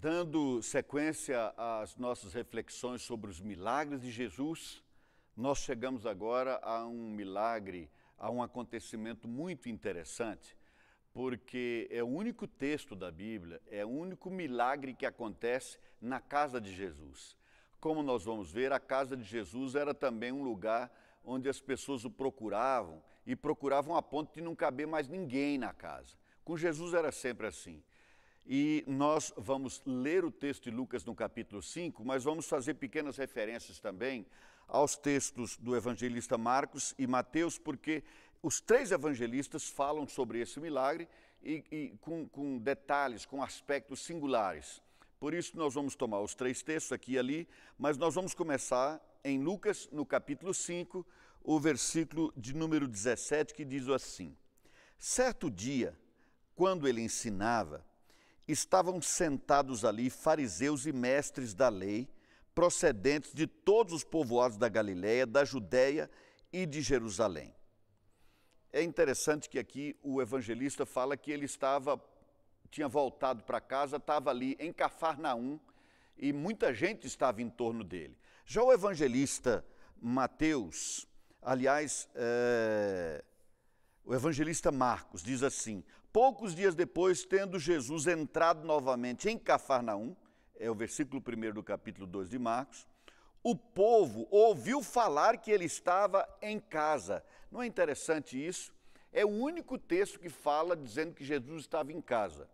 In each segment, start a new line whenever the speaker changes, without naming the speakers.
dando sequência às nossas reflexões sobre os milagres de Jesus, nós chegamos agora a um milagre, a um acontecimento muito interessante, porque é o único texto da Bíblia, é o único milagre que acontece na casa de Jesus. Como nós vamos ver, a casa de Jesus era também um lugar onde as pessoas o procuravam e procuravam a ponto de não caber mais ninguém na casa. Com Jesus era sempre assim. E nós vamos ler o texto de Lucas no capítulo 5, mas vamos fazer pequenas referências também aos textos do evangelista Marcos e Mateus, porque os três evangelistas falam sobre esse milagre e, e com, com detalhes, com aspectos singulares. Por isso, nós vamos tomar os três textos aqui e ali, mas nós vamos começar em Lucas, no capítulo 5, o versículo de número 17, que diz assim: Certo dia, quando ele ensinava, estavam sentados ali fariseus e mestres da lei, procedentes de todos os povoados da Galiléia, da Judéia e de Jerusalém. É interessante que aqui o evangelista fala que ele estava, tinha voltado para casa, estava ali em Cafarnaum e muita gente estava em torno dele. Já o evangelista Mateus, aliás, é, o evangelista Marcos diz assim: Poucos dias depois, tendo Jesus entrado novamente em Cafarnaum, é o versículo 1 do capítulo 2 de Marcos, o povo ouviu falar que ele estava em casa. Não é interessante isso? É o único texto que fala dizendo que Jesus estava em casa.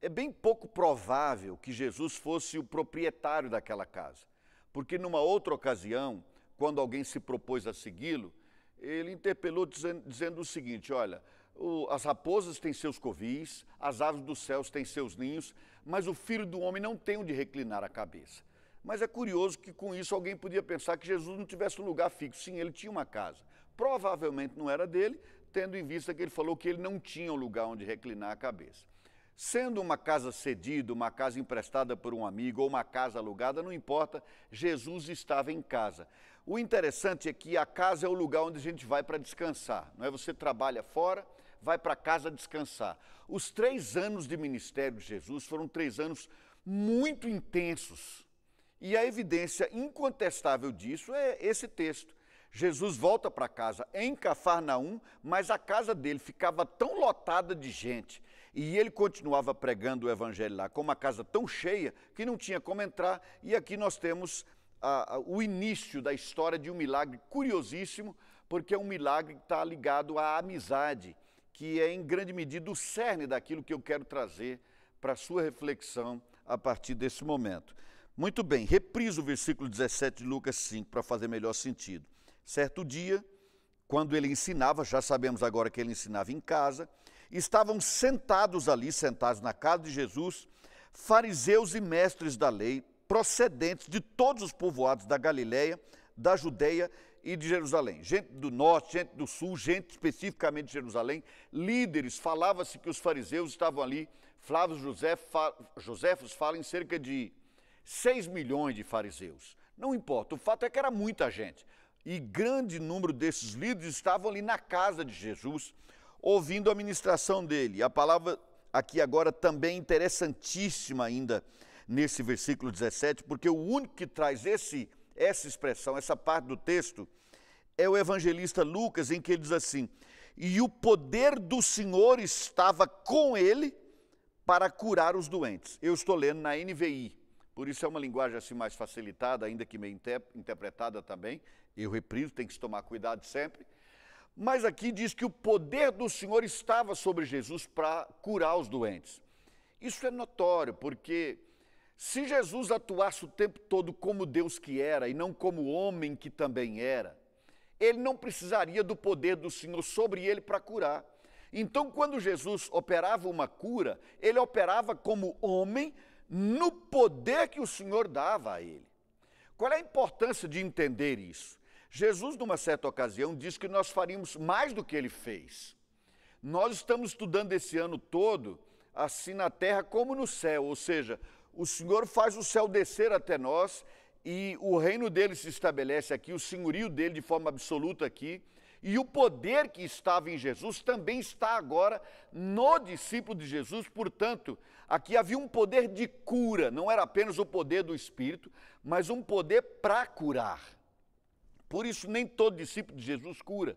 É bem pouco provável que Jesus fosse o proprietário daquela casa, porque numa outra ocasião, quando alguém se propôs a segui-lo, ele interpelou dizendo, dizendo o seguinte: olha, o, as raposas têm seus covis, as aves dos céus têm seus ninhos, mas o filho do homem não tem onde reclinar a cabeça. Mas é curioso que com isso alguém podia pensar que Jesus não tivesse um lugar fixo. Sim, ele tinha uma casa. Provavelmente não era dele, tendo em vista que ele falou que ele não tinha um lugar onde reclinar a cabeça. Sendo uma casa cedida, uma casa emprestada por um amigo ou uma casa alugada, não importa, Jesus estava em casa. O interessante é que a casa é o lugar onde a gente vai para descansar, não é? Você trabalha fora, vai para casa descansar. Os três anos de ministério de Jesus foram três anos muito intensos. E a evidência incontestável disso é esse texto. Jesus volta para casa em Cafarnaum, mas a casa dele ficava tão lotada de gente e ele continuava pregando o evangelho lá, com uma casa tão cheia que não tinha como entrar. E aqui nós temos o início da história de um milagre curiosíssimo, porque é um milagre que está ligado à amizade, que é em grande medida o cerne daquilo que eu quero trazer para a sua reflexão a partir desse momento. Muito bem, repriso o versículo 17 de Lucas 5 para fazer melhor sentido. Certo dia, quando ele ensinava, já sabemos agora que ele ensinava em casa, estavam sentados ali, sentados na casa de Jesus, fariseus e mestres da lei, procedentes de todos os povoados da Galiléia, da Judéia e de Jerusalém. Gente do norte, gente do sul, gente especificamente de Jerusalém, líderes, falava-se que os fariseus estavam ali. Flávio José, Joséfos fala em cerca de 6 milhões de fariseus. Não importa, o fato é que era muita gente. E grande número desses líderes estavam ali na casa de Jesus, ouvindo a ministração dele. A palavra aqui agora também interessantíssima ainda nesse versículo 17, porque o único que traz esse, essa expressão, essa parte do texto, é o evangelista Lucas, em que ele diz assim: E o poder do Senhor estava com ele para curar os doentes. Eu estou lendo na NVI, por isso é uma linguagem assim mais facilitada, ainda que meio interpretada também. Eu repriso, tem que se tomar cuidado sempre. Mas aqui diz que o poder do Senhor estava sobre Jesus para curar os doentes. Isso é notório, porque se Jesus atuasse o tempo todo como Deus que era e não como homem que também era, ele não precisaria do poder do Senhor sobre ele para curar. Então, quando Jesus operava uma cura, ele operava como homem no poder que o Senhor dava a ele. Qual é a importância de entender isso? Jesus, numa certa ocasião, disse que nós faríamos mais do que ele fez. Nós estamos estudando esse ano todo, assim na terra como no céu, ou seja, o Senhor faz o céu descer até nós e o reino dele se estabelece aqui, o senhorio dele de forma absoluta aqui. E o poder que estava em Jesus também está agora no discípulo de Jesus, portanto, aqui havia um poder de cura, não era apenas o poder do Espírito, mas um poder para curar. Por isso, nem todo discípulo de Jesus cura,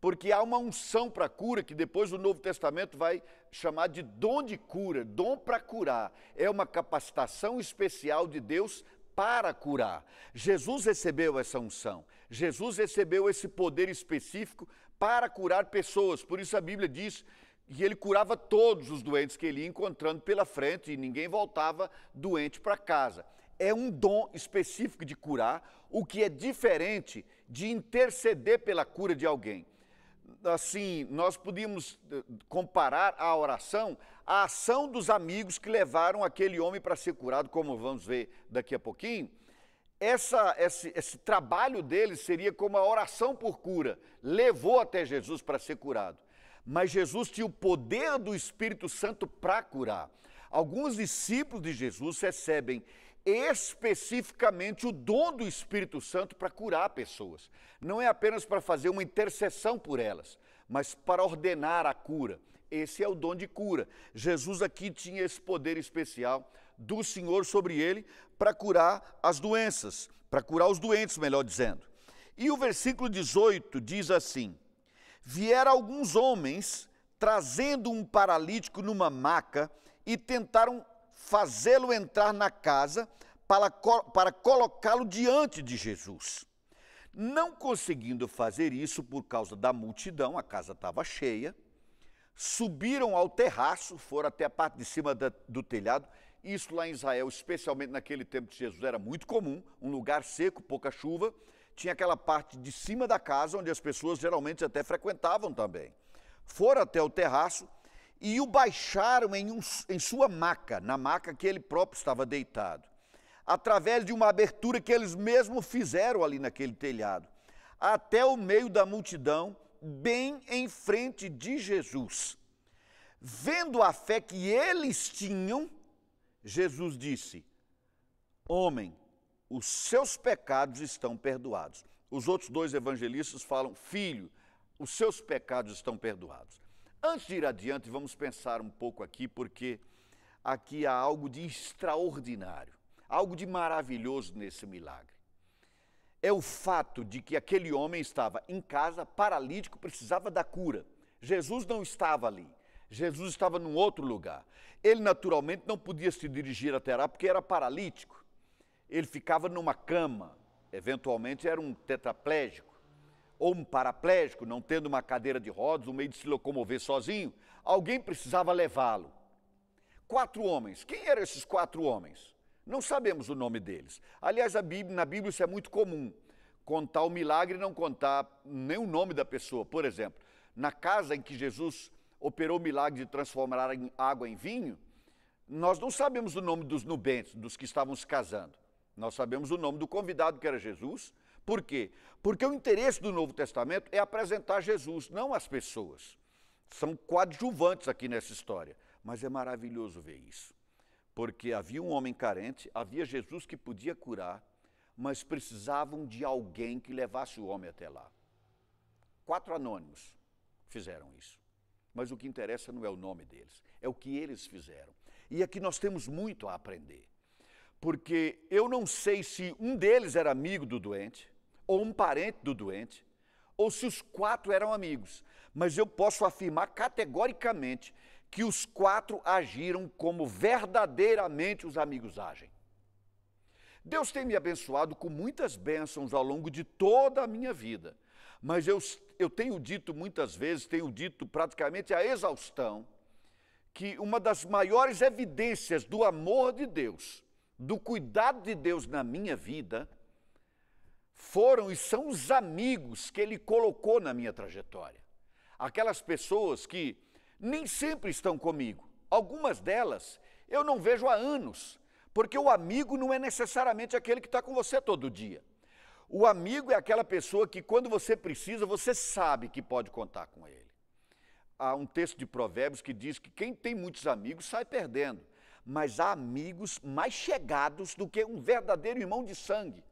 porque há uma unção para cura que depois o Novo Testamento vai chamar de dom de cura, dom para curar. É uma capacitação especial de Deus para curar. Jesus recebeu essa unção, Jesus recebeu esse poder específico para curar pessoas. Por isso a Bíblia diz que ele curava todos os doentes que ele ia encontrando pela frente e ninguém voltava doente para casa. É um dom específico de curar, o que é diferente de interceder pela cura de alguém. Assim, nós podíamos eh, comparar a oração à ação dos amigos que levaram aquele homem para ser curado, como vamos ver daqui a pouquinho. Essa, esse, esse trabalho deles seria como a oração por cura, levou até Jesus para ser curado. Mas Jesus tinha o poder do Espírito Santo para curar. Alguns discípulos de Jesus recebem especificamente o dom do Espírito Santo para curar pessoas. Não é apenas para fazer uma intercessão por elas, mas para ordenar a cura. Esse é o dom de cura. Jesus aqui tinha esse poder especial do Senhor sobre ele para curar as doenças, para curar os doentes, melhor dizendo. E o versículo 18 diz assim: Vieram alguns homens trazendo um paralítico numa maca e tentaram fazê-lo entrar na casa para, para colocá-lo diante de Jesus. Não conseguindo fazer isso por causa da multidão, a casa estava cheia, subiram ao terraço, foram até a parte de cima da, do telhado. Isso lá em Israel, especialmente naquele tempo de Jesus, era muito comum, um lugar seco, pouca chuva. Tinha aquela parte de cima da casa onde as pessoas geralmente até frequentavam também. Foram até o terraço e o baixaram em, um, em sua maca, na maca que ele próprio estava deitado, através de uma abertura que eles mesmos fizeram ali naquele telhado, até o meio da multidão, bem em frente de Jesus. Vendo a fé que eles tinham, Jesus disse: Homem, os seus pecados estão perdoados. Os outros dois evangelistas falam: Filho, os seus pecados estão perdoados. Antes de ir adiante, vamos pensar um pouco aqui, porque aqui há algo de extraordinário, algo de maravilhoso nesse milagre. É o fato de que aquele homem estava em casa, paralítico, precisava da cura. Jesus não estava ali. Jesus estava num outro lugar. Ele naturalmente não podia se dirigir até lá porque era paralítico. Ele ficava numa cama, eventualmente era um tetraplégico ou um paraplégico, não tendo uma cadeira de rodas, um meio de se locomover sozinho, alguém precisava levá-lo. Quatro homens. Quem eram esses quatro homens? Não sabemos o nome deles. Aliás, Bíblia, na Bíblia isso é muito comum. Contar o milagre e não contar nem o nome da pessoa. Por exemplo, na casa em que Jesus operou o milagre de transformar água em vinho, nós não sabemos o nome dos nubentes, dos que estavam se casando. Nós sabemos o nome do convidado, que era Jesus, por quê? Porque o interesse do Novo Testamento é apresentar Jesus, não as pessoas. São coadjuvantes aqui nessa história. Mas é maravilhoso ver isso. Porque havia um homem carente, havia Jesus que podia curar, mas precisavam de alguém que levasse o homem até lá. Quatro anônimos fizeram isso. Mas o que interessa não é o nome deles, é o que eles fizeram. E aqui nós temos muito a aprender. Porque eu não sei se um deles era amigo do doente, ou um parente do doente, ou se os quatro eram amigos. Mas eu posso afirmar categoricamente que os quatro agiram como verdadeiramente os amigos agem. Deus tem me abençoado com muitas bênçãos ao longo de toda a minha vida, mas eu, eu tenho dito muitas vezes, tenho dito praticamente a exaustão, que uma das maiores evidências do amor de Deus, do cuidado de Deus na minha vida, foram e são os amigos que ele colocou na minha trajetória. Aquelas pessoas que nem sempre estão comigo. Algumas delas eu não vejo há anos, porque o amigo não é necessariamente aquele que está com você todo dia. O amigo é aquela pessoa que, quando você precisa, você sabe que pode contar com ele. Há um texto de Provérbios que diz que quem tem muitos amigos sai perdendo, mas há amigos mais chegados do que um verdadeiro irmão de sangue.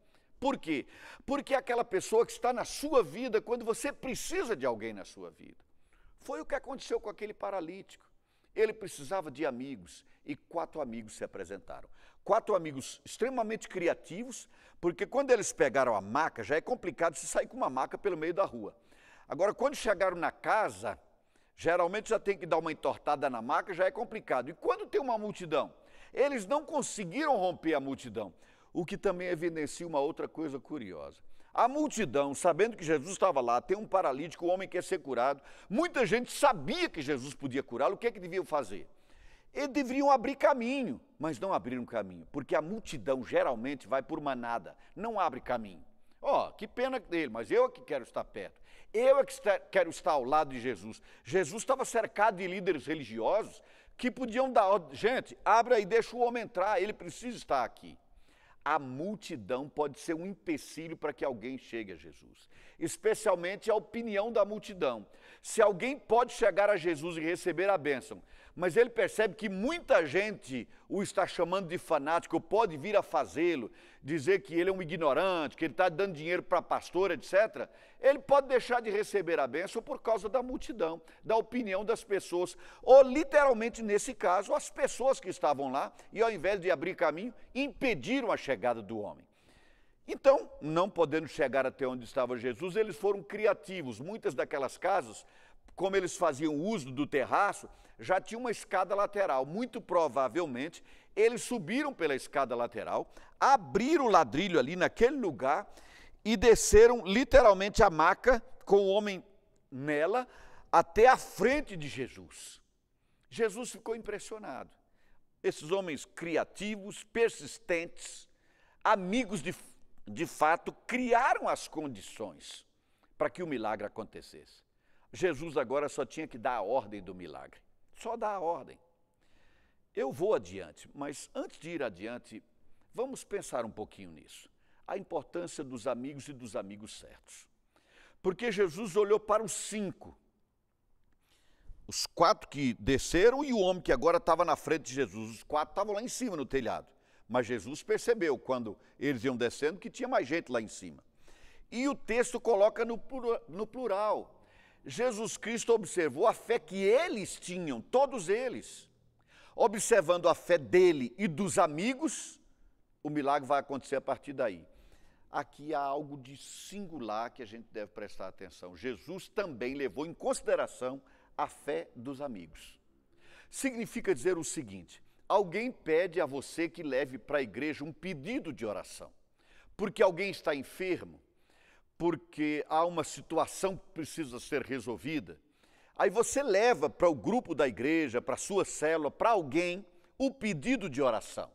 Por quê? Porque é aquela pessoa que está na sua vida quando você precisa de alguém na sua vida. Foi o que aconteceu com aquele paralítico. Ele precisava de amigos e quatro amigos se apresentaram. Quatro amigos extremamente criativos, porque quando eles pegaram a maca, já é complicado se sair com uma maca pelo meio da rua. Agora, quando chegaram na casa, geralmente já tem que dar uma entortada na maca, já é complicado. E quando tem uma multidão? Eles não conseguiram romper a multidão, o que também evidencia uma outra coisa curiosa. A multidão, sabendo que Jesus estava lá, tem um paralítico, o homem quer ser curado. Muita gente sabia que Jesus podia curá-lo. O que é que deviam fazer? Eles deveriam abrir caminho, mas não abriram caminho, porque a multidão geralmente vai por manada, não abre caminho. Ó, oh, que pena dele, mas eu é que quero estar perto. Eu é que quero estar ao lado de Jesus. Jesus estava cercado de líderes religiosos que podiam dar ordem. Gente, abre aí, deixa o homem entrar, ele precisa estar aqui a multidão pode ser um empecilho para que alguém chegue a Jesus, especialmente a opinião da multidão. Se alguém pode chegar a Jesus e receber a bênção, mas ele percebe que muita gente o está chamando de fanático, pode vir a fazê-lo, dizer que ele é um ignorante, que ele está dando dinheiro para pastor, etc., ele pode deixar de receber a bênção por causa da multidão, da opinião das pessoas, ou literalmente nesse caso, as pessoas que estavam lá e ao invés de abrir caminho, impediram a chegada do homem. Então, não podendo chegar até onde estava Jesus, eles foram criativos. Muitas daquelas casas, como eles faziam uso do terraço, já tinha uma escada lateral. Muito provavelmente, eles subiram pela escada lateral, abriram o ladrilho ali naquele lugar e desceram literalmente a maca com o homem nela até a frente de Jesus. Jesus ficou impressionado. Esses homens criativos, persistentes, amigos de, de fato, criaram as condições para que o milagre acontecesse. Jesus agora só tinha que dar a ordem do milagre. Só dar a ordem. Eu vou adiante, mas antes de ir adiante, vamos pensar um pouquinho nisso. A importância dos amigos e dos amigos certos. Porque Jesus olhou para os cinco, os quatro que desceram e o homem que agora estava na frente de Jesus. Os quatro estavam lá em cima no telhado. Mas Jesus percebeu, quando eles iam descendo, que tinha mais gente lá em cima. E o texto coloca no, plural. Jesus Cristo observou a fé que eles tinham, todos eles. Observando a fé dele e dos amigos, o milagre vai acontecer a partir daí. Aqui há algo de singular que a gente deve prestar atenção. Jesus também levou em consideração a fé dos amigos. Significa dizer o seguinte: alguém pede a você que leve para a igreja um pedido de oração, porque alguém está enfermo, porque há uma situação que precisa ser resolvida. Aí você leva para o grupo da igreja, para a sua célula, para alguém, o pedido de oração.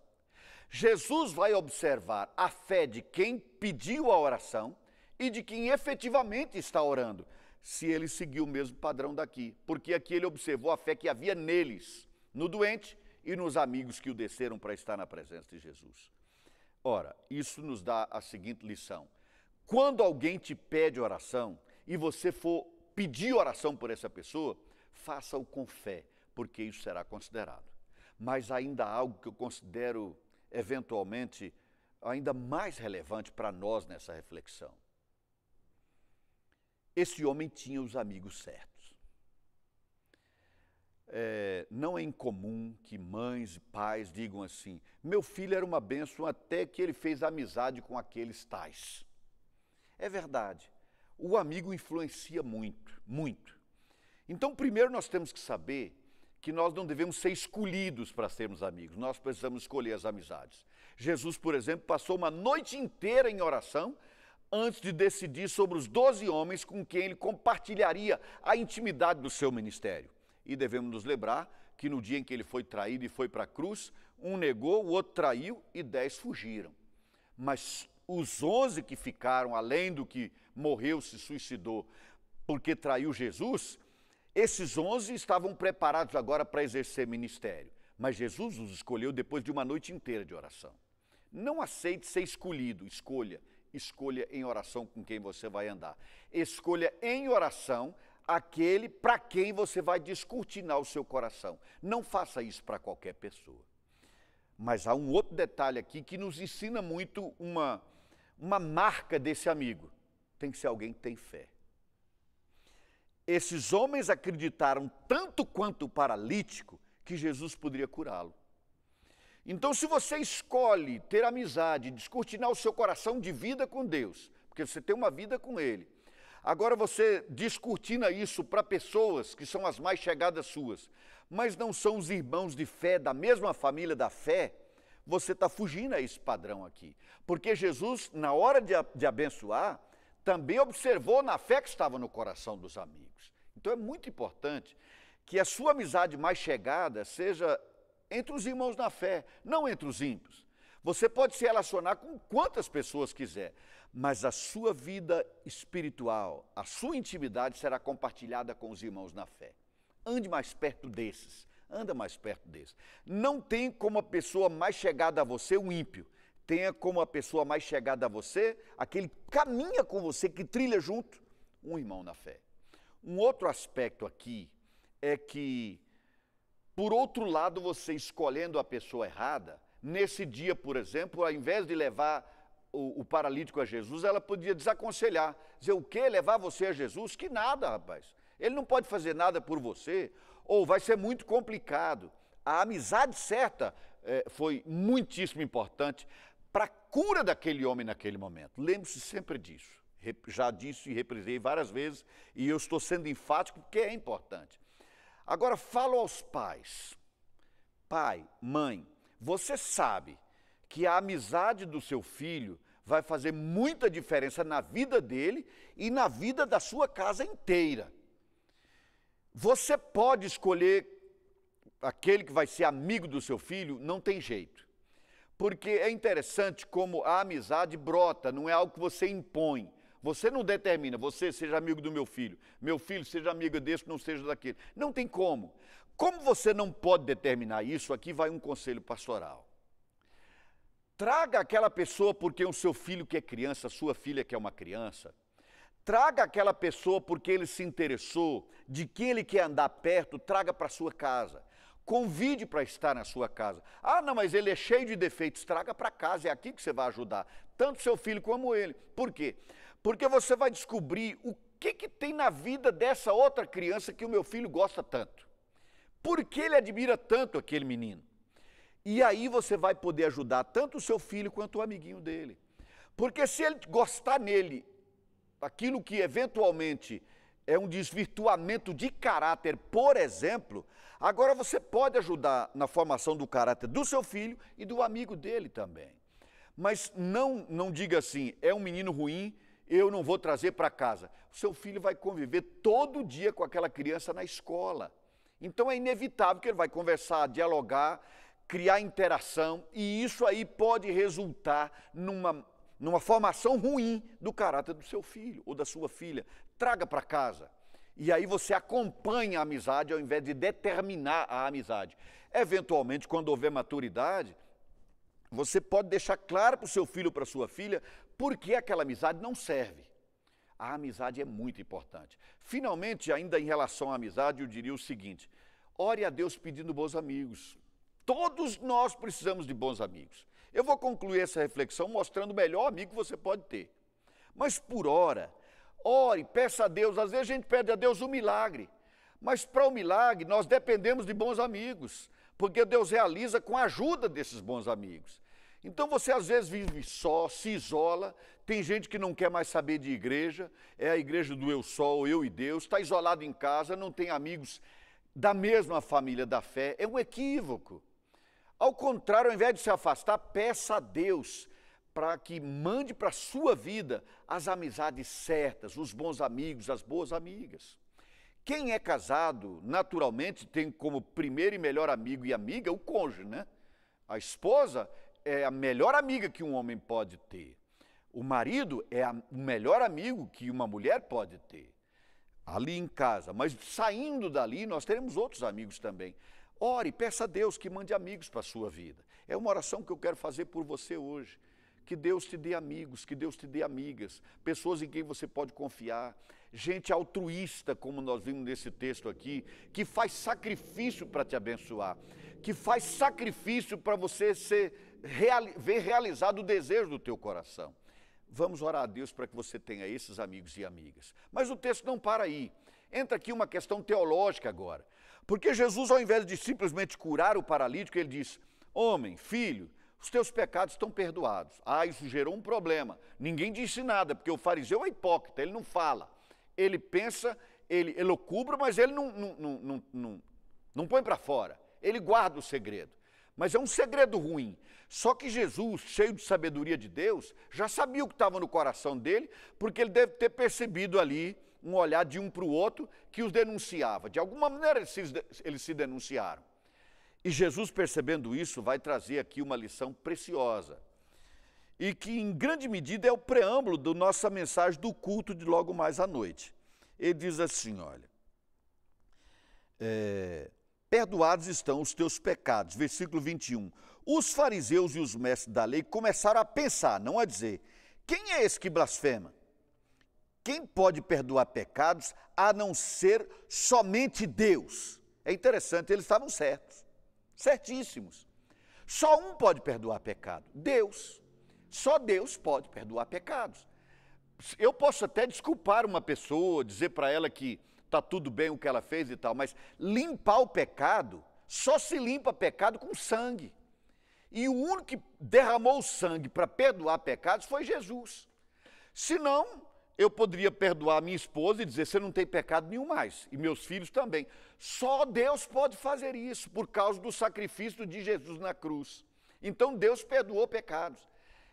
Jesus vai observar a fé de quem pediu a oração e de quem efetivamente está orando, se ele seguiu o mesmo padrão daqui, porque aqui ele observou a fé que havia neles, no doente e nos amigos que o desceram para estar na presença de Jesus. Ora, isso nos dá a seguinte lição: quando alguém te pede oração e você for pedir oração por essa pessoa, faça-o com fé, porque isso será considerado. Mas ainda há algo que eu considero eventualmente ainda mais relevante para nós nessa reflexão. Esse homem tinha os amigos certos. É, não é incomum que mães e pais digam assim: meu filho era uma bênção até que ele fez amizade com aqueles tais. É verdade. O amigo influencia muito, muito. Então, primeiro nós temos que saber que nós não devemos ser escolhidos para sermos amigos, nós precisamos escolher as amizades. Jesus, por exemplo, passou uma noite inteira em oração antes de decidir sobre os doze homens com quem ele compartilharia a intimidade do seu ministério. E devemos nos lembrar que no dia em que ele foi traído e foi para a cruz, um negou, o outro traiu e dez fugiram. Mas os onze que ficaram, além do que morreu, se suicidou porque traiu Jesus, esses onze estavam preparados agora para exercer ministério. Mas Jesus os escolheu depois de uma noite inteira de oração. Não aceite ser escolhido, escolha. Escolha em oração com quem você vai andar. Escolha em oração aquele para quem você vai descortinar o seu coração. Não faça isso para qualquer pessoa. Mas há um outro detalhe aqui que nos ensina muito uma, uma marca desse amigo? Tem que ser alguém que tem fé. Esses homens acreditaram tanto quanto o paralítico que Jesus poderia curá-lo. Então, se você escolhe ter amizade, descortinar o seu coração de vida com Deus, porque você tem uma vida com Ele, agora você descortina isso para pessoas que são as mais chegadas suas, mas não são os irmãos de fé da mesma família da fé, você está fugindo a esse padrão aqui. Porque Jesus, na hora de, de abençoar, também observou na fé que estava no coração dos amigos. Então é muito importante que a sua amizade mais chegada seja entre os irmãos na fé, não entre os ímpios. Você pode se relacionar com quantas pessoas quiser, mas a sua vida espiritual, a sua intimidade será compartilhada com os irmãos na fé. Ande mais perto desses, anda mais perto desses. Não tem como a pessoa mais chegada a você um ímpio. Tenha como a pessoa mais chegada a você aquele que caminha com você, que trilha junto, um irmão na fé. Um outro aspecto aqui é que, por outro lado, você escolhendo a pessoa errada, nesse dia, por exemplo, ao invés de levar o, o, paralítico a Jesus, ela podia desaconselhar, dizer o quê? Levar você a Jesus? Que nada, rapaz. Ele não pode fazer nada por você, ou vai ser muito complicado. A amizade certa é, foi muitíssimo importante para a cura daquele homem naquele momento. Lembre-se sempre disso. Já disse e reprisei várias vezes, e eu estou sendo enfático porque é importante. Agora, falo aos pais. Pai, mãe, você sabe que a amizade do seu filho vai fazer muita diferença na vida dele e na vida da sua casa inteira. Você pode escolher aquele que vai ser amigo do seu filho, não tem jeito. Porque é interessante como a amizade brota, não é algo que você impõe. Você não determina, você seja amigo do meu filho, meu filho seja amigo desse, não seja daquele. Não tem como. Como você não pode determinar isso, aqui vai um conselho pastoral. Traga aquela pessoa porque o seu filho que é criança, sua filha que é uma criança, Traga aquela pessoa porque ele se interessou, de quem ele quer andar perto, traga para sua casa. Convide para estar na sua casa. Ah, não, mas ele é cheio de defeitos. Traga para casa, é aqui que você vai ajudar, tanto seu filho como ele. Por quê? Porque você vai descobrir o que, que tem na vida dessa outra criança que o meu filho gosta tanto. Por que ele admira tanto aquele menino? E aí você vai poder ajudar tanto o seu filho quanto o amiguinho dele. Porque se ele gostar nele aquilo que eventualmente é um desvirtuamento de caráter, por exemplo, agora você pode ajudar na formação do caráter do seu filho e do amigo dele também. Mas não, não diga assim, é um menino ruim, eu não vou trazer para casa. O seu filho vai conviver todo dia com aquela criança na escola. Então é inevitável que ele vai conversar, dialogar, criar interação, e isso aí pode resultar numa numa formação ruim do caráter do seu filho ou da sua filha. Traga para casa. E aí você acompanha a amizade ao invés de determinar a amizade. Eventualmente, quando houver maturidade, você pode deixar claro para o seu filho ou para sua filha por que aquela amizade não serve. A amizade é muito importante. Finalmente, ainda em relação à amizade, eu diria o seguinte: ore a Deus pedindo bons amigos. Todos nós precisamos de bons amigos. Eu vou concluir essa reflexão mostrando o melhor amigo que você pode ter. Mas por hora, ore, peça a Deus. Às vezes a gente pede a Deus um milagre. Mas para o milagre, nós dependemos de bons amigos, porque Deus realiza com a ajuda desses bons amigos. Então você às vezes vive só, se isola, tem gente que não quer mais saber de igreja, é a igreja do eu só, eu e Deus, está isolado em casa, não tem amigos da mesma família da fé, é um equívoco. Ao contrário, ao invés de se afastar, peça a Deus para que mande para a sua vida as amizades certas, os bons amigos, as boas amigas. Quem é casado, naturalmente, tem como primeiro e melhor amigo e amiga o cônjuge, né? A esposa é a melhor amiga que um homem pode ter. O marido é a, o melhor amigo que uma mulher pode ter. Ali em casa. Mas saindo dali, nós teremos outros amigos também. Ore, peça a Deus que mande amigos para a sua vida. É uma oração que eu quero fazer por você hoje. Que Deus te dê amigos, que Deus te dê amigas, pessoas em quem você pode confiar, gente altruísta, como nós vimos nesse texto aqui, que faz sacrifício para te abençoar, que faz sacrifício para você ser, ver realizado o desejo do teu coração. Vamos orar a Deus para que você tenha esses amigos e amigas. Mas o texto não para aí. Entra aqui uma questão teológica agora. Porque Jesus, ao invés de simplesmente curar o paralítico, ele diz: Homem, filho, os teus pecados estão perdoados. Ah, isso gerou um problema. Ninguém disse nada, porque o fariseu é hipócrita, ele não fala. Ele pensa, ele elocubra, mas ele não, não, não, não, não põe para fora. Ele guarda o segredo. Mas é um segredo ruim. Só que Jesus, cheio de sabedoria de Deus, já sabia o que estava no coração dele, porque ele deve ter percebido ali um olhar de um para o outro que os denunciava. De alguma maneira eles se, eles se denunciaram. E Jesus, percebendo isso, vai trazer aqui uma lição preciosa. E que, em grande medida, é o preâmbulo da nossa mensagem do culto de logo mais à noite. Ele diz assim: olha. É, Perdoados estão os teus pecados. Versículo 21. Os fariseus e os mestres da lei começaram a pensar, não a dizer: quem é esse que blasfema? Quem pode perdoar pecados a não ser somente Deus? É interessante, eles estavam certos, certíssimos. Só um pode perdoar pecado: Deus. Só Deus pode perdoar pecados. Eu posso até desculpar uma pessoa, dizer para ela que está tudo bem o que ela fez e tal, mas limpar o pecado, só se limpa pecado com sangue. E o único que derramou sangue para perdoar pecados foi Jesus. Senão, eu poderia perdoar minha esposa e dizer: você não tem pecado nenhum mais, e meus filhos também. Só Deus pode fazer isso, por causa do sacrifício de Jesus na cruz. Então Deus perdoou pecados.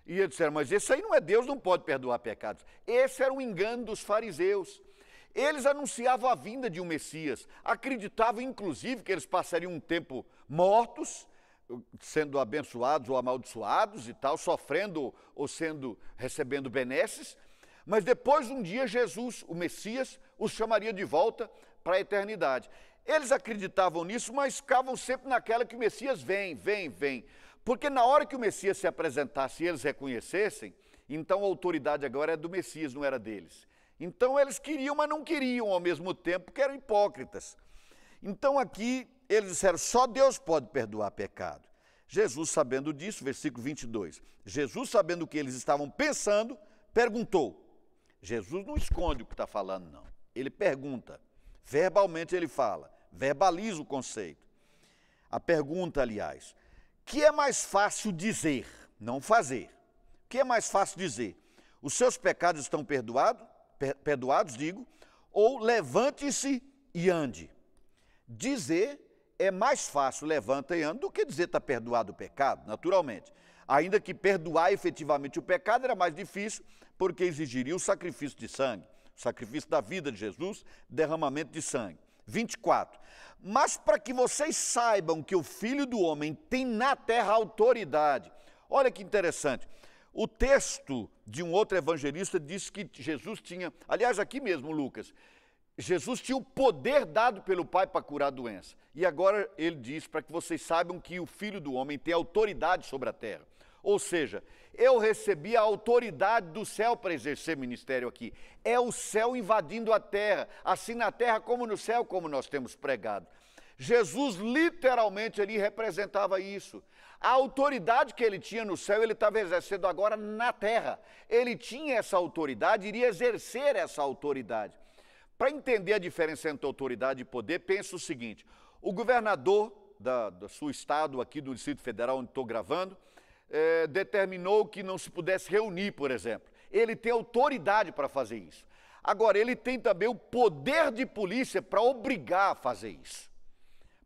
E eles disseram: mas esse aí não é Deus, não pode perdoar pecados. Esse era o engano dos fariseus. Eles anunciavam a vinda de um Messias, acreditavam inclusive que eles passariam um tempo mortos, sendo abençoados ou amaldiçoados e tal, sofrendo ou sendo recebendo benesses, mas depois um dia Jesus, o Messias, os chamaria de volta para a eternidade. Eles acreditavam nisso, mas ficavam sempre naquela que o Messias vem, vem, vem. Porque na hora que o Messias se apresentasse e eles reconhecessem, então a autoridade agora é do Messias, não era deles. Então eles queriam, mas não queriam ao mesmo tempo, porque eram hipócritas. Então aqui eles disseram: só Deus pode perdoar pecado. Jesus, sabendo disso, versículo 22, Jesus, sabendo o que eles estavam pensando, perguntou. Jesus não esconde o que está falando, não. Ele pergunta. Verbalmente ele fala, verbaliza o conceito. A pergunta, aliás, que é mais fácil dizer, não fazer? O que é mais fácil dizer? Os seus pecados estão perdoados? perdoados, digo, ou levante-se e ande. Dizer é mais fácil levanta e anda do que dizer está perdoado o pecado, naturalmente. Ainda que perdoar efetivamente o pecado era mais difícil, porque exigiria o sacrifício de sangue, o sacrifício da vida de Jesus, derramamento de sangue. 24. Mas para que vocês saibam que o Filho do Homem tem na terra autoridade. Olha que interessante. O texto de um outro evangelista diz que Jesus tinha, aliás, aqui mesmo, Lucas, Jesus tinha o poder dado pelo Pai para curar a doença. E agora ele diz para que vocês saibam que o Filho do Homem tem autoridade sobre a terra. Ou seja, eu recebi a autoridade do céu para exercer ministério aqui. É o céu invadindo a terra, assim na terra como no céu, como nós temos pregado. Jesus literalmente ali representava isso. A autoridade que ele tinha no céu, ele estava exercendo agora na terra. Ele tinha essa autoridade, iria exercer essa autoridade. Para entender a diferença entre autoridade e poder, pensa o seguinte: o governador da, do seu estado, aqui do Distrito Federal, onde estou gravando, é, determinou que não se pudesse reunir, por exemplo. Ele tem autoridade para fazer isso. Agora, ele tem também o poder de polícia para obrigar a fazer isso.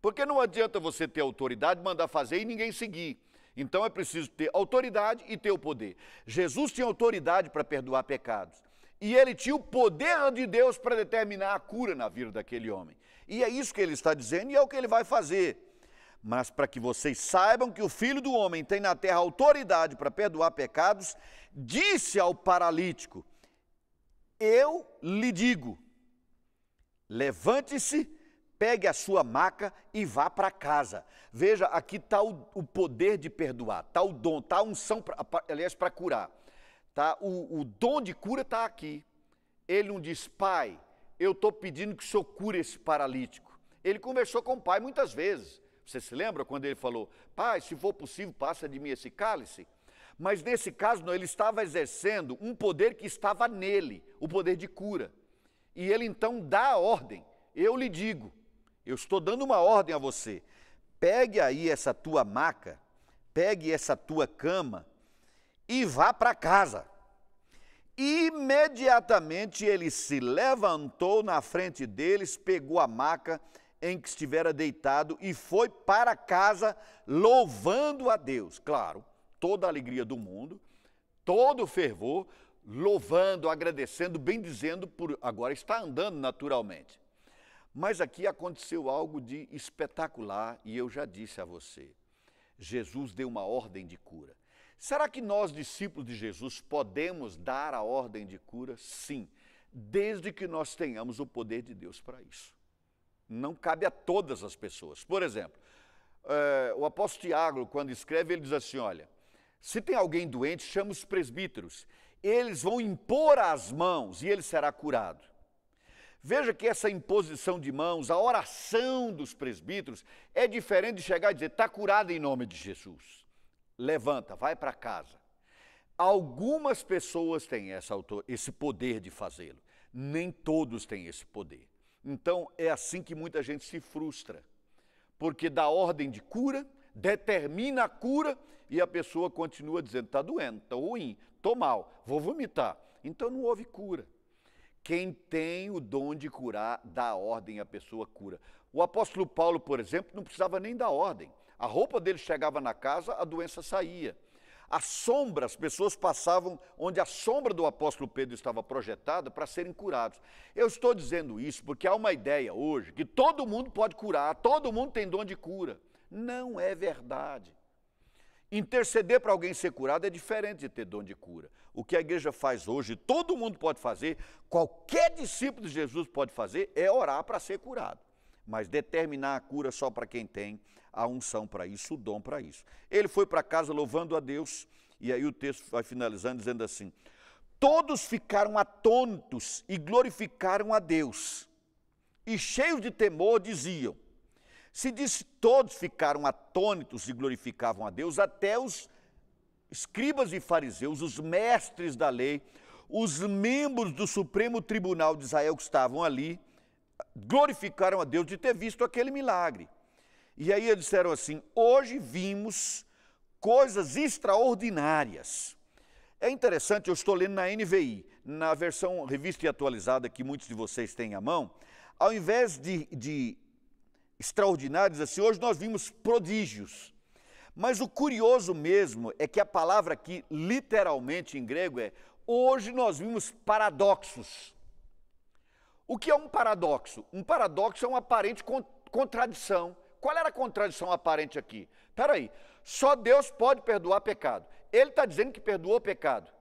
Porque não adianta você ter autoridade, mandar fazer e ninguém seguir. Então é preciso ter autoridade e ter o poder. Jesus tinha autoridade para perdoar pecados. E ele tinha o poder de Deus para determinar a cura na vida daquele homem. E é isso que ele está dizendo e é o que ele vai fazer. Mas para que vocês saibam que o Filho do Homem tem na terra autoridade para perdoar pecados, disse ao paralítico: Eu lhe digo, levante-se pegue a sua maca e vá para casa. Veja, aqui está o, o, poder de perdoar, está o dom, está a unção, pra, aliás, para curar. Tá? O, o dom de cura está aqui. Ele não diz, pai, eu estou pedindo que o senhor cure esse paralítico. Ele conversou com o pai muitas vezes. Você se lembra quando ele falou, pai, se for possível, passa de mim esse cálice? Mas nesse caso, não, ele estava exercendo um poder que estava nele, o poder de cura. E ele então dá a ordem. Eu lhe digo, eu estou dando uma ordem a você. Pegue aí essa tua maca, pegue essa tua cama e vá para casa. Imediatamente ele se levantou na frente deles, pegou a maca em que estivera deitado e foi para casa louvando a Deus. Claro, toda a alegria do mundo, todo o fervor, louvando, agradecendo, bendizendo, por agora está andando naturalmente. Mas aqui aconteceu algo de espetacular e eu já disse a você. Jesus deu uma ordem de cura. Será que nós, discípulos de Jesus, podemos dar a ordem de cura? Sim, desde que nós tenhamos o poder de Deus para isso. Não cabe a todas as pessoas. Por exemplo, é, o apóstolo Tiago, quando escreve, ele diz assim: olha, se tem alguém doente, chama os presbíteros. Eles vão impor as mãos e ele será curado. Veja que essa imposição de mãos, a oração dos presbíteros, é diferente de chegar e dizer: está curado em nome de Jesus. Levanta, vai para casa. Algumas pessoas têm essa, esse poder de fazê-lo, nem todos têm esse poder. Então é assim que muita gente se frustra, porque dá ordem de cura, determina a cura e a pessoa continua dizendo: está doendo, está ruim, estou mal, vou vomitar. Então não houve cura. Quem tem o dom de curar, dá ordem, a pessoa cura. O apóstolo Paulo, por exemplo, não precisava nem dar ordem. A roupa dele chegava na casa, a doença saía. A sombra, as pessoas passavam onde a sombra do apóstolo Pedro estava projetada para serem curados. Eu estou dizendo isso porque há uma ideia hoje que todo mundo pode curar, todo mundo tem dom de cura. Não é verdade. Interceder para alguém ser curado é diferente de ter dom de cura. O que a igreja faz hoje, todo mundo pode fazer, qualquer discípulo de Jesus pode fazer, é orar para ser curado. Mas determinar a cura só para quem tem a unção para isso, o dom para isso. Ele foi para casa louvando a Deus, e aí o texto vai finalizando dizendo assim: Todos ficaram atônitos e glorificaram a Deus, e cheios de temor diziam: se disse todos ficaram atônitos e glorificavam a Deus, até os escribas e fariseus, os mestres da lei, os membros do Supremo Tribunal de Israel que estavam ali, glorificaram a Deus de ter visto aquele milagre. E aí eles disseram assim: hoje vimos coisas extraordinárias. É interessante, eu estou lendo na NVI, na versão revista e atualizada que muitos de vocês têm à mão, ao invés de, de extraordinários assim, hoje nós vimos prodígios. Mas o curioso mesmo é que a palavra aqui, literalmente em grego, é hoje nós vimos paradoxos. O que é um paradoxo? Um paradoxo é uma aparente contradição. Qual era a contradição aparente aqui? Espera aí, só Deus pode perdoar pecado. Ele está dizendo que perdoou pecado.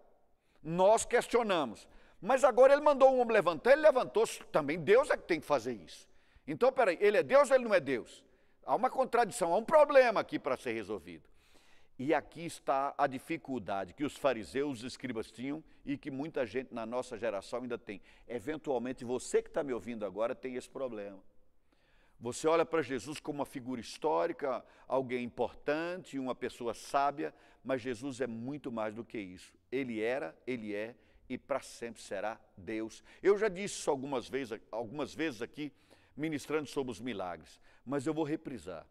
Nós questionamos. Mas agora ele mandou um homem levantar, ele levantou, também Deus é que tem que fazer isso. Então, peraí, ele é Deus ou ele não é Deus? Há uma contradição, há um problema aqui para ser resolvido. E aqui está a dificuldade que os fariseus, os escribas tinham e que muita gente na nossa geração ainda tem. Eventualmente, você que está me ouvindo agora tem esse problema. Você olha para Jesus como uma figura histórica, alguém importante, uma pessoa sábia, mas Jesus é muito mais do que isso. Ele era, ele é e para sempre será Deus. Eu já disse isso algumas vezes, algumas vezes aqui ministrando sobre os milagres, mas eu vou reprisar.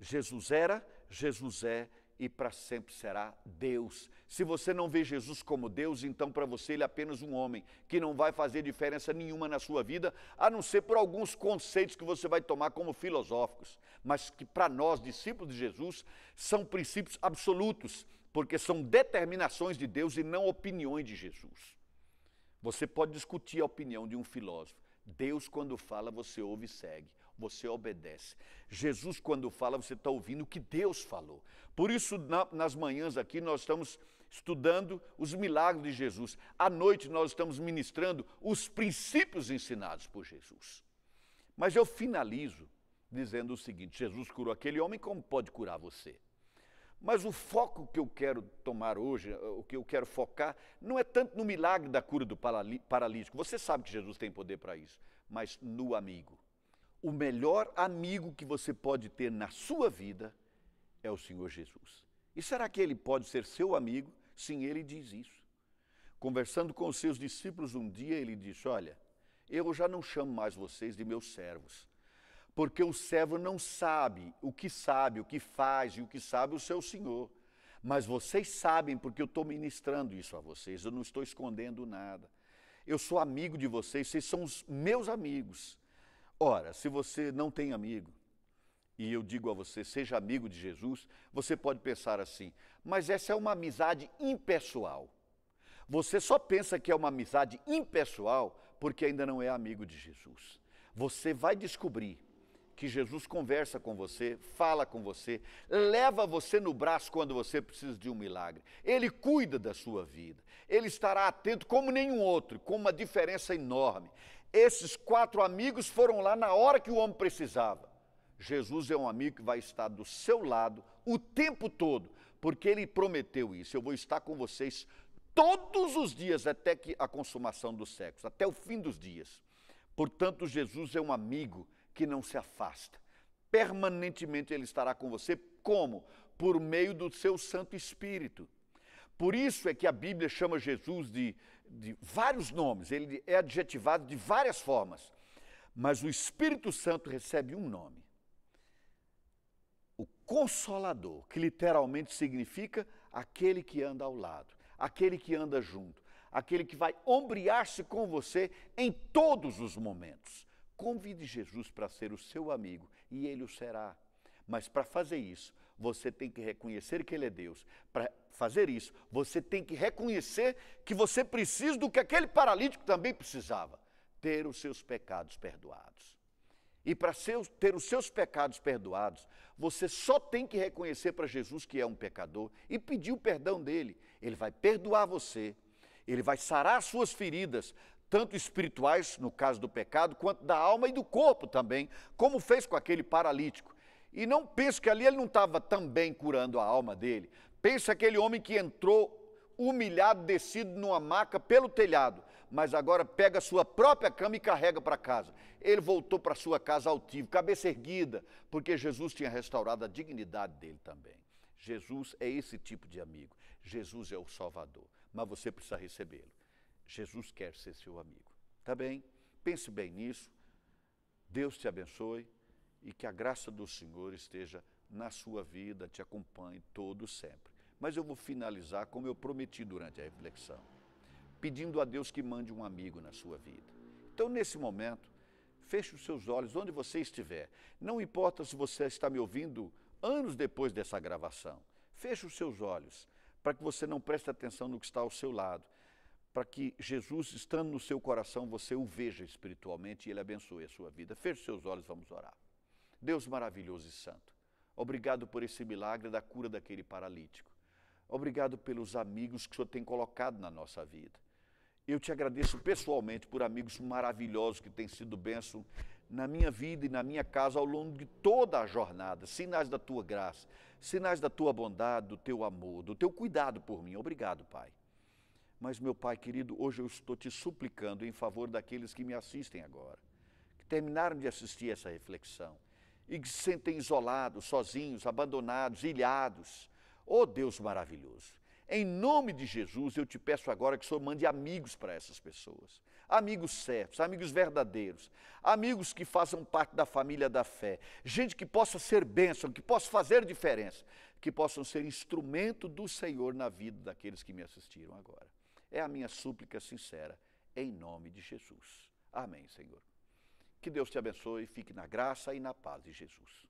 Jesus era, Jesus é e para sempre será Deus. Se você não vê Jesus como Deus, então para você ele é apenas um homem, que não vai fazer diferença nenhuma na sua vida, a não ser por alguns conceitos que você vai tomar como filosóficos, mas que para nós, discípulos de Jesus, são princípios absolutos, porque são determinações de Deus e não opiniões de Jesus. Você pode discutir a opinião de um filósofo, Deus, quando fala, você ouve e segue, você obedece. Jesus, quando fala, você está ouvindo o que Deus falou. Por isso, na, nas manhãs aqui, nós estamos estudando os milagres de Jesus. À noite, nós estamos ministrando os princípios ensinados por Jesus. Mas eu finalizo dizendo o seguinte: Jesus curou aquele homem, como pode curar você? Mas o foco que eu quero tomar hoje, o que eu quero focar, não é tanto no milagre da cura do paralítico. Você sabe que Jesus tem poder para isso, mas no amigo. O melhor amigo que você pode ter na sua vida é o Senhor Jesus. E será que ele pode ser seu amigo? Sim, ele diz isso. Conversando com os seus discípulos um dia, ele disse: Olha, eu já não chamo mais vocês de meus servos, porque o servo não sabe o que sabe, o que faz e o que sabe o seu senhor. Mas vocês sabem, porque eu estou ministrando isso a vocês, eu não estou escondendo nada. Eu sou amigo de vocês, vocês são os meus amigos. Ora, se você não tem amigo, e eu digo a você, seja amigo de Jesus, você pode pensar assim, mas essa é uma amizade impessoal. Você só pensa que é uma amizade impessoal porque ainda não é amigo de Jesus. Você vai descobrir que Jesus conversa com você, fala com você, leva você no braço quando você precisa de um milagre. Ele cuida da sua vida. Ele estará atento como nenhum outro, com uma diferença enorme. Esses quatro amigos foram lá na hora que o homem precisava. Jesus é um amigo que vai estar do seu lado o tempo todo, porque ele prometeu isso. Eu vou estar com vocês todos os dias até que a consumação do sexo, até o fim dos dias. Portanto, Jesus é um amigo que não se afasta. Permanentemente ele estará com você como? Por meio do seu Santo Espírito. Por isso é que a Bíblia chama Jesus de, de vários nomes, ele é adjetivado de várias formas. Mas o Espírito Santo recebe um nome o Consolador, que literalmente significa aquele que anda ao lado, aquele que anda junto, aquele que vai ombrear-se com você em todos os momentos. Convide Jesus para ser o seu amigo e ele o será. Mas para fazer isso, você tem que reconhecer que ele é Deus. Para fazer isso, você tem que reconhecer que você precisa do que aquele paralítico também precisava: ter os seus pecados perdoados. E para ter os seus pecados perdoados, você só tem que reconhecer para Jesus que é um pecador e pedir o perdão dele. Ele vai perdoar você, ele vai sarar suas feridas, tanto espirituais, no caso do pecado, quanto da alma e do corpo também, como fez com aquele paralítico. E não pense que ali ele não estava também curando a alma dele. Pense aquele homem que entrou humilhado, descido numa maca pelo telhado mas agora pega a sua própria cama e carrega para casa. Ele voltou para sua casa altivo, cabeça erguida, porque Jesus tinha restaurado a dignidade dele também. Jesus é esse tipo de amigo. Jesus é o Salvador, mas você precisa recebê-lo. Jesus quer ser seu amigo. Tá bem? Pense bem nisso. Deus te abençoe e que a graça do Senhor esteja na sua vida, te acompanhe todo sempre. Mas eu vou finalizar como eu prometi durante a reflexão pedindo a Deus que mande um amigo na sua vida. Então, nesse momento, feche os seus olhos onde você estiver. Não importa se você está me ouvindo anos depois dessa gravação. Feche os seus olhos para que você não preste atenção no que está ao seu lado, para que Jesus, estando no seu coração, você o veja espiritualmente e ele abençoe a sua vida. Feche os seus olhos, vamos orar. Deus maravilhoso e santo, obrigado por esse milagre da cura daquele paralítico. Obrigado pelos amigos que o Senhor tem colocado na nossa vida. Eu te agradeço pessoalmente por amigos maravilhosos que têm sido bênção na minha vida e na minha casa ao longo de toda a jornada. Sinais da tua graça, sinais da tua bondade, do teu amor, do teu cuidado por mim. Obrigado, Pai. Mas, meu Pai querido, hoje eu estou te suplicando em favor daqueles que me assistem agora, que terminaram de assistir essa reflexão e que se sentem isolados, sozinhos, abandonados, ilhados. Oh Deus maravilhoso! Em nome de Jesus, eu te peço agora que o Senhor mande amigos para essas pessoas. Amigos certos, amigos verdadeiros, amigos que façam parte da família da fé, gente que possa ser bênção, que possa fazer diferença, que possam ser instrumento do Senhor na vida daqueles que me assistiram agora. É a minha súplica sincera, em nome de Jesus. Amém, Senhor. Que Deus te abençoe, fique na graça e na paz de Jesus.